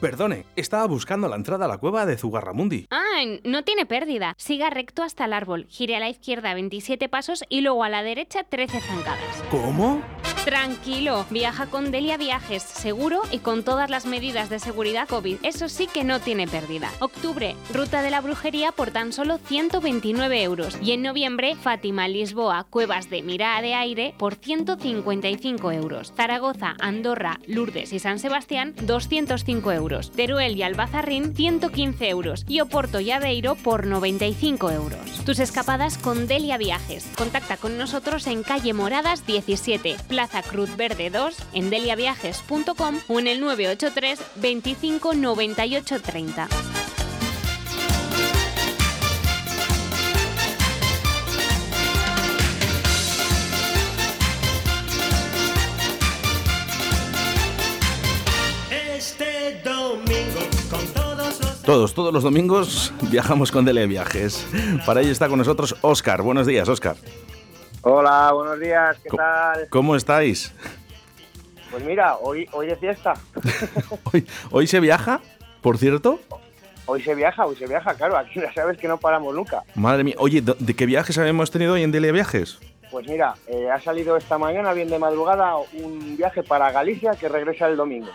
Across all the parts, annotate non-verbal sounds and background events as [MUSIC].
Perdone, estaba buscando la entrada a la cueva de Zugarramundi. Ah, no tiene pérdida. Siga recto hasta el árbol, gire a la izquierda 27 pasos y luego a la derecha 13 zancadas. ¿Cómo? Tranquilo, viaja con Delia Viajes, seguro y con todas las medidas de seguridad COVID. Eso sí que no tiene pérdida. Octubre, ruta de la brujería por tan solo 129 euros. Y en noviembre, Fátima, Lisboa, Cuevas de Mirada de Aire por 155 euros. Zaragoza, Andorra, Lourdes y San Sebastián, 205 euros. Teruel y Albazarrín, 115 euros. Y Oporto y Aveiro por 95 euros. Tus escapadas con Delia Viajes. Contacta con nosotros en calle Moradas 17, Plaza Cruz Verde 2 en deliaviajes.com o en el 983 25 98 30. Este domingo con todos los... Todos, todos los domingos viajamos con Delia Viajes. Para ello está con nosotros Oscar. Buenos días, Oscar. Hola, buenos días, ¿qué tal? ¿Cómo estáis? Pues mira, hoy, hoy de fiesta. [LAUGHS] Hoy, hoy se viaja, por cierto. Hoy se viaja, hoy se viaja, claro, aquí ya sabes que no paramos nunca. Madre mía, oye, ¿de qué viajes habíamos tenido hoy en Delia Viajes? Pues mira, eh, ha salido esta mañana, bien de madrugada, un viaje para Galicia que regresa el domingo.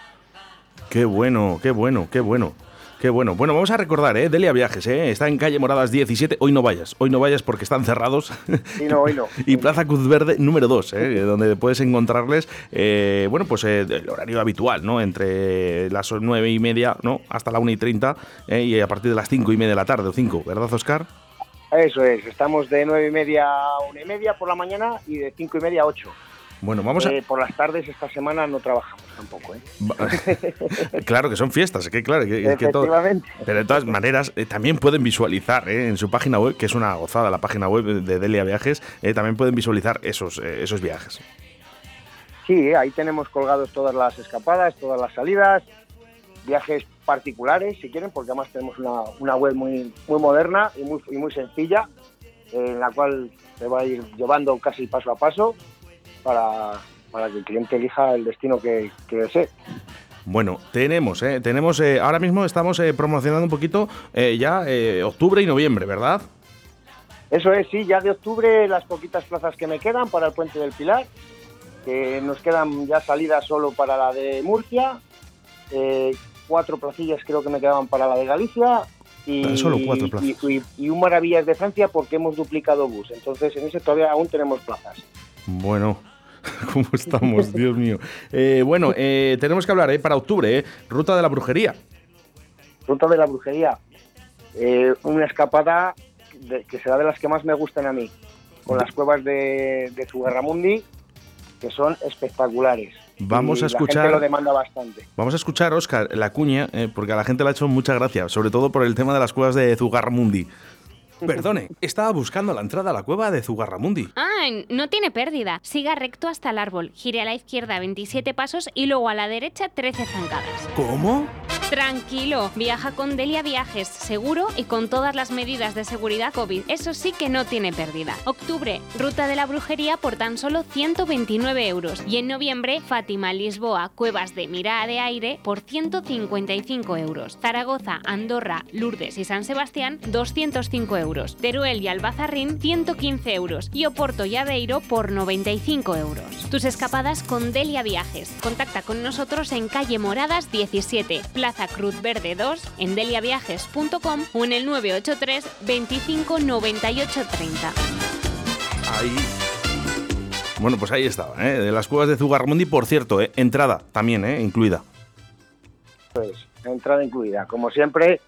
Qué bueno, qué bueno, qué bueno. Qué bueno. Bueno, vamos a recordar, ¿eh? Delia Viajes, ¿eh? Está en calle Moradas 17. Hoy no vayas, hoy no vayas porque están cerrados. Sí, no, hoy no. [LAUGHS] y Plaza Cruz Verde número 2, ¿eh? donde puedes encontrarles, eh, bueno, pues eh, el horario habitual, ¿no? Entre las 9 y media, ¿no? Hasta la 1 y 30 ¿eh? y a partir de las 5 y media de la tarde o 5, ¿verdad, Oscar? Eso es, estamos de nueve y media a una y media por la mañana y de cinco y media a ocho. Bueno, vamos a... Eh, por las tardes esta semana no trabajamos tampoco, ¿eh? [LAUGHS] Claro que son fiestas, que claro, que, que todo- Efectivamente. Pero de todas maneras, eh, también pueden visualizar eh, en su página web, que es una gozada la página web de Delia Viajes, eh, también pueden visualizar esos, esos viajes. Sí, ahí tenemos colgados todas las escapadas, todas las salidas, viajes particulares, si quieren, porque además tenemos una, una web muy, muy moderna y muy, y muy sencilla, en la cual se va a ir llevando casi paso a paso para, para que el cliente elija el destino que, que desee. Bueno, tenemos, eh, tenemos, eh, ahora mismo estamos eh, promocionando un poquito eh, ya eh, octubre y noviembre, ¿verdad? Eso es, sí, ya de octubre las poquitas plazas que me quedan para el Puente del Pilar, que nos quedan ya salidas solo para la de Murcia, eh, cuatro placillas creo que me quedaban para la de Galicia y, Pero solo cuatro y- plazas. y- y un Maravillas de Francia porque hemos duplicado bus, entonces en ese todavía aún tenemos plazas. Bueno, [LAUGHS] ¿cómo estamos? Dios mío. Eh, bueno, eh, tenemos que hablar eh, para octubre, eh, Ruta de la Brujería. Ruta de la Brujería, una escapada de- que será de las que más me gustan a mí, con las cuevas de, de Zugarramundi, que son espectaculares. Vamos a La escuchar- gente lo demanda bastante. Vamos a escuchar, Oscar, la cuña, eh, porque a la gente le ha hecho mucha gracia, sobre todo por el tema de las cuevas de Zugarramundi. Perdone, estaba buscando la entrada a la cueva de Zugarramundi. Ah, no tiene pérdida. Siga recto hasta el árbol, gire a la izquierda 27 pasos y luego a la derecha 13 zancadas. ¿Cómo? Tranquilo, viaja con Delia Viajes, seguro y con todas las medidas de seguridad COVID. Eso sí que no tiene pérdida. Octubre, ruta de la brujería por tan solo 129 euros. Y en noviembre, Fátima, Lisboa, Cuevas de Mirada de Aire por 155 euros. Zaragoza, Andorra, Lourdes y San Sebastián, 205 euros. Teruel y Albazarrín, 115 euros. Y Oporto y Aveiro por 95 euros. Tus escapadas con Delia Viajes. Contacta con nosotros en calle Moradas 17, Plaza Cruz Verde 2, en deliaviajes.com o en el 983 25 98 30. Ahí. Bueno, pues ahí estaba, ¿eh? De las cuevas de Zugarramundi, por cierto, ¿eh? Entrada también, ¿eh? Incluida. Pues, entrada incluida. Como siempre,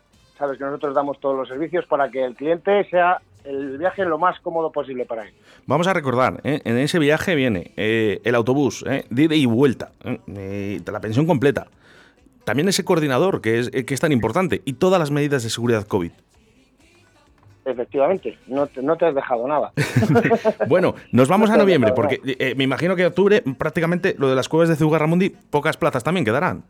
sabes que nosotros damos todos los servicios para que el cliente sea el viaje lo más cómodo posible para él. Vamos a recordar, ¿eh? en ese viaje viene eh, el autobús, ¿eh? de ida y vuelta, ¿eh? La pensión completa. También ese coordinador que es, que es tan importante y todas las medidas de seguridad COVID. Efectivamente, no te, no te has dejado nada. [LAUGHS] Bueno, nos vamos No a noviembre porque me imagino que octubre prácticamente lo de las cuevas de Zugarramundi, pocas plazas también quedarán.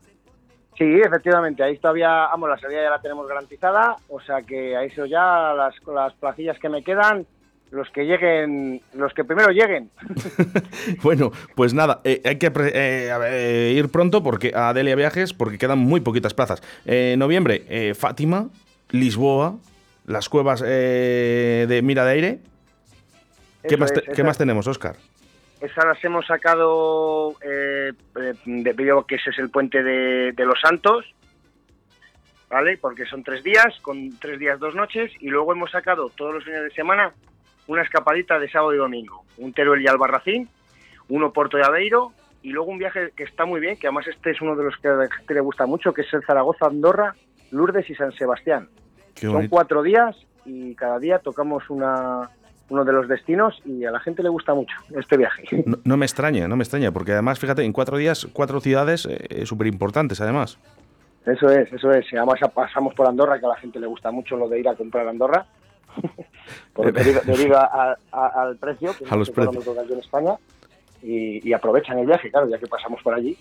Sí, efectivamente, ahí todavía, vamos, la salida ya la tenemos garantizada, o sea que a eso ya las, las placillas que me quedan los que lleguen, los que primero lleguen. [LAUGHS] bueno, pues nada, eh, hay que eh, eh, ir pronto porque a Delia Viajes porque quedan muy poquitas plazas. Eh, noviembre, Fátima, Lisboa, las cuevas eh, de Mira de Aire. ¿Qué, más, te- es, ¿qué más tenemos, Oscar? Las hemos sacado eh, eh, a que ese es el puente de, de los Santos, ¿vale? Porque son tres días, con tres días, dos noches, y luego hemos sacado todos los fines de semana una escapadita de sábado y domingo. Un Teruel y Albarracín, uno Porto de Aveiro, y luego un viaje que está muy bien, que además este es uno de los que a la gente le gusta mucho, que es el Zaragoza, Andorra, Lourdes y San Sebastián. Son cuatro días y cada día tocamos una, uno de los destinos y a la gente le gusta mucho este viaje. [LAUGHS] No, no me extraña, no me extraña, porque además, fíjate, en cuatro días, cuatro ciudades eh, súper importantes, además. Eso es, eso es. Además pasamos por Andorra, que a la gente le gusta mucho lo de ir a comprar a Andorra, [LAUGHS] por- debido, debido a- a- al precio, que [LAUGHS] A los económico que en España, y, y aprovechan el viaje, claro, ya que pasamos por allí.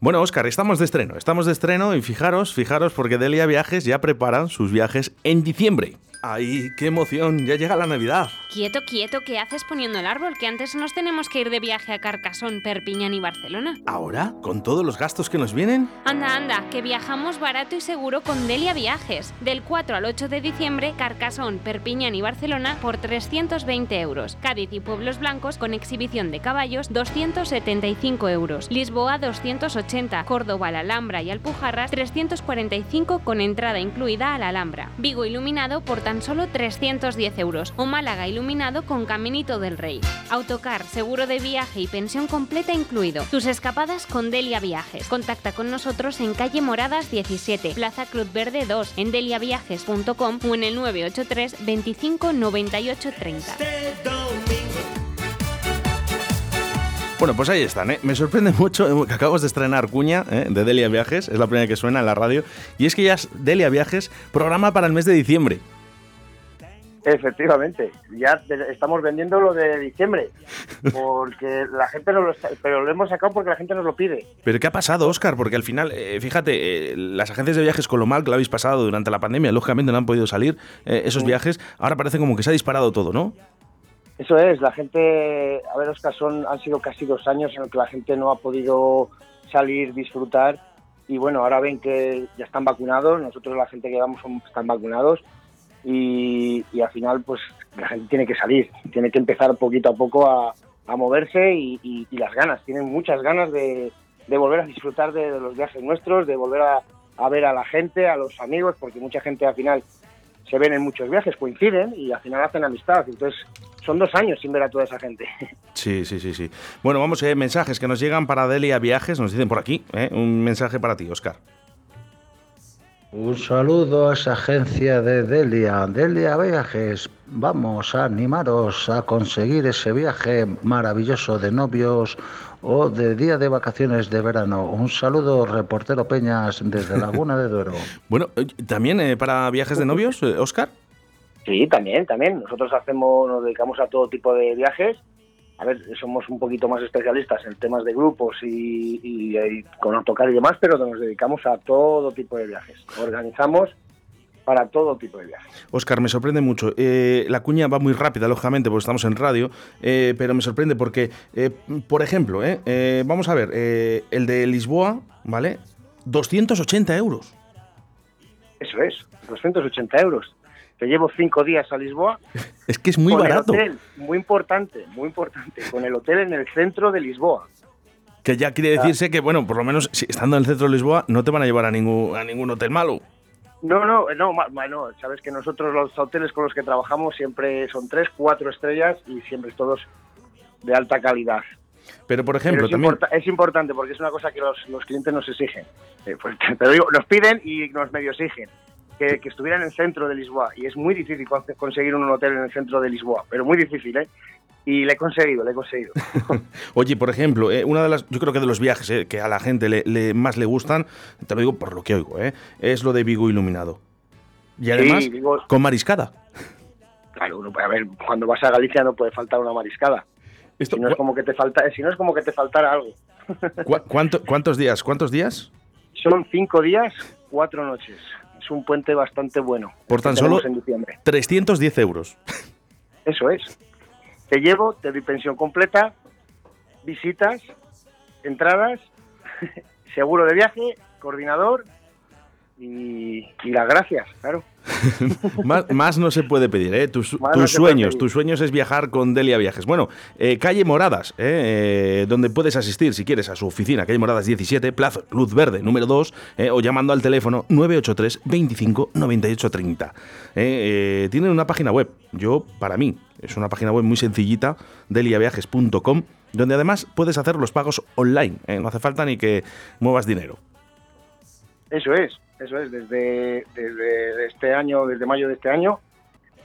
Bueno, Oscar, estamos de estreno, estamos de estreno y fijaros, fijaros, porque Delia Viajes ya preparan sus viajes en diciembre. ¡Ay, qué emoción! Ya llega la Navidad. Quieto, quieto, ¿qué haces poniendo el árbol? Que antes nos tenemos que ir de viaje a Carcasón, Perpiñán y Barcelona. ¿Ahora? ¿Con todos los gastos que nos vienen? Anda, anda, que viajamos barato y seguro con Delia Viajes. Del 4 al 8 de diciembre, Carcasón, Perpiñán y Barcelona por 320 euros. Cádiz y Pueblos Blancos con exhibición de caballos 275 euros. Lisboa 280. Córdoba, la Alhambra y Alpujarras 345 con entrada incluida a la Alhambra. Vigo iluminado por tan solo 310 euros. O Málaga iluminado con Caminito del Rey. Autocar, seguro de viaje y pensión completa incluido. Tus escapadas con Delia Viajes. Contacta con nosotros en calle Moradas 17, Plaza Cruz Verde 2, en deliaviajes.com o en el 983 25 98 30. Este domingo Bueno, pues ahí están, ¿eh? Me sorprende [LAUGHS] mucho que acabamos de estrenar Cuña ¿eh? de Delia Viajes, es la primera que suena en la radio, y es que ya es Delia Viajes, programa para el mes de diciembre. Efectivamente, ya estamos vendiendo lo de diciembre, porque la gente no lo está, pero lo hemos sacado porque la gente nos lo pide. Pero ¿qué ha pasado, Oscar? Porque al final, eh, fíjate, eh, las agencias de viajes con lo mal que lo habéis pasado durante la pandemia, lógicamente no han podido salir eh, esos viajes, ahora parece como que se ha disparado todo, ¿no? Eso es, la gente, a ver, Oscar, son, han sido casi dos años en los que la gente no ha podido salir, disfrutar, y bueno, ahora ven que ya están vacunados, nosotros la gente que vamos son, están vacunados, y, al final, pues la gente tiene que salir, tiene que empezar poquito a poco a, moverse y, y- y las ganas, tienen muchas ganas de, de volver a disfrutar de, los viajes nuestros, de volver a, a ver a la gente, a los amigos, porque mucha gente al final se ven en muchos viajes, coinciden y al final hacen amistad. Entonces, son dos años sin ver a toda esa gente. [LAUGHS] Sí, sí, sí, sí. Bueno, vamos, eh, mensajes que nos llegan para Delia Viajes, nos dicen por aquí, ¿eh? un mensaje para ti, Oscar. Un saludo a esa agencia de Delia, Delia Viajes. Vamos a animaros a conseguir ese viaje maravilloso de novios o de día de vacaciones de verano. Un saludo, reportero Peñas, desde Laguna de Duero. [LAUGHS] Bueno, eh, también eh, para viajes de novios, eh, Oscar. Sí, también, también. Nosotros hacemos, nos dedicamos a todo tipo de viajes. A ver, somos un poquito más especialistas en temas de grupos y, y- y con autocar y demás, pero nos dedicamos a todo tipo de viajes. Organizamos para todo tipo de viajes. Oscar, me sorprende mucho. Eh, la cuña va muy rápida, lógicamente, porque estamos en radio, eh, pero me sorprende porque, eh, por ejemplo, eh, eh, vamos a ver, el de Lisboa, ¿vale? 280 euros. Eso es, 280 euros. Te llevo cinco días a Lisboa [LAUGHS] Es que es muy con barato. el hotel, muy importante, muy importante, con el hotel en el centro de Lisboa. Que ya quiere decirse que, bueno, por lo menos si estando en el centro de Lisboa, no te van a llevar a ningún, a ningún hotel malo. No, no, no, ma- ma- no, sabes que nosotros los hoteles con los que trabajamos siempre son tres, cuatro estrellas y siempre todos de alta calidad. Pero, por Pero ejemplo, es, también... es importante porque es una cosa que los, los clientes nos exigen. Eh, pues, [LAUGHS] pero digo, nos piden y nos medio exigen que, que estuviera en el centro de Lisboa. Y es muy difícil con- conseguir un hotel en el centro de Lisboa, pero muy difícil, ¿eh? Y le he conseguido, le he conseguido. [LAUGHS] Oye, por ejemplo, eh, una de las, yo creo que de los viajes eh, que a la gente le, le- más le gustan, te lo digo por lo que oigo, eh, es lo de Vigo iluminado. Y además, Vigo- con mariscada. Claro, uno puede- a ver, cuando vas a Galicia no puede faltar una mariscada. Esto, Si no es como que te falta, si no es como que te faltara algo. cu- cuánto- ¿Cuántos días? ¿Cuántos días? Son cinco días, cuatro noches. Es un puente bastante bueno. Por tan solo en diciembre. 310 euros. Eso es. Te llevo, te doy pensión completa, visitas, entradas, [LAUGHS] seguro de viaje, coordinador y, y las gracias, claro. [LAUGHS] más, más no se puede pedir, ¿eh? Tus, no sueños, tus sueños es viajar con Delia Viajes. Bueno, eh, calle Moradas, ¿eh? Eh, donde puedes asistir si quieres a su oficina, calle Moradas 17, Plaza Luz Verde, número 2, eh, o llamando al teléfono 983 25 98 30. Eh, eh, tienen una página web, yo, para mí, es una página web muy sencillita, deliaviajes.com, donde además puedes hacer los pagos online, no hace falta ni que muevas dinero. Eso es, eso es. Desde, desde este año, desde mayo de este año,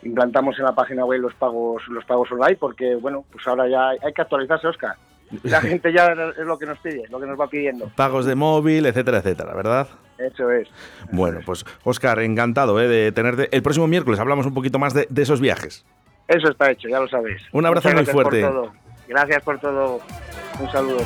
implantamos en la página web los pagos, los pagos online, porque bueno, pues ahora ya hay, que actualizarse, Oscar. La [LAUGHS] gente ya es lo que nos pide, lo que nos va pidiendo. Pagos de móvil, etcétera, etcétera, ¿verdad? Eso es. Bueno, pues Oscar, encantado ¿eh? de tenerte. El próximo miércoles hablamos un poquito más de, de esos viajes. Eso está hecho, ya lo sabéis. Un abrazo muy por fuerte. todo. Gracias por todo. Un saludo.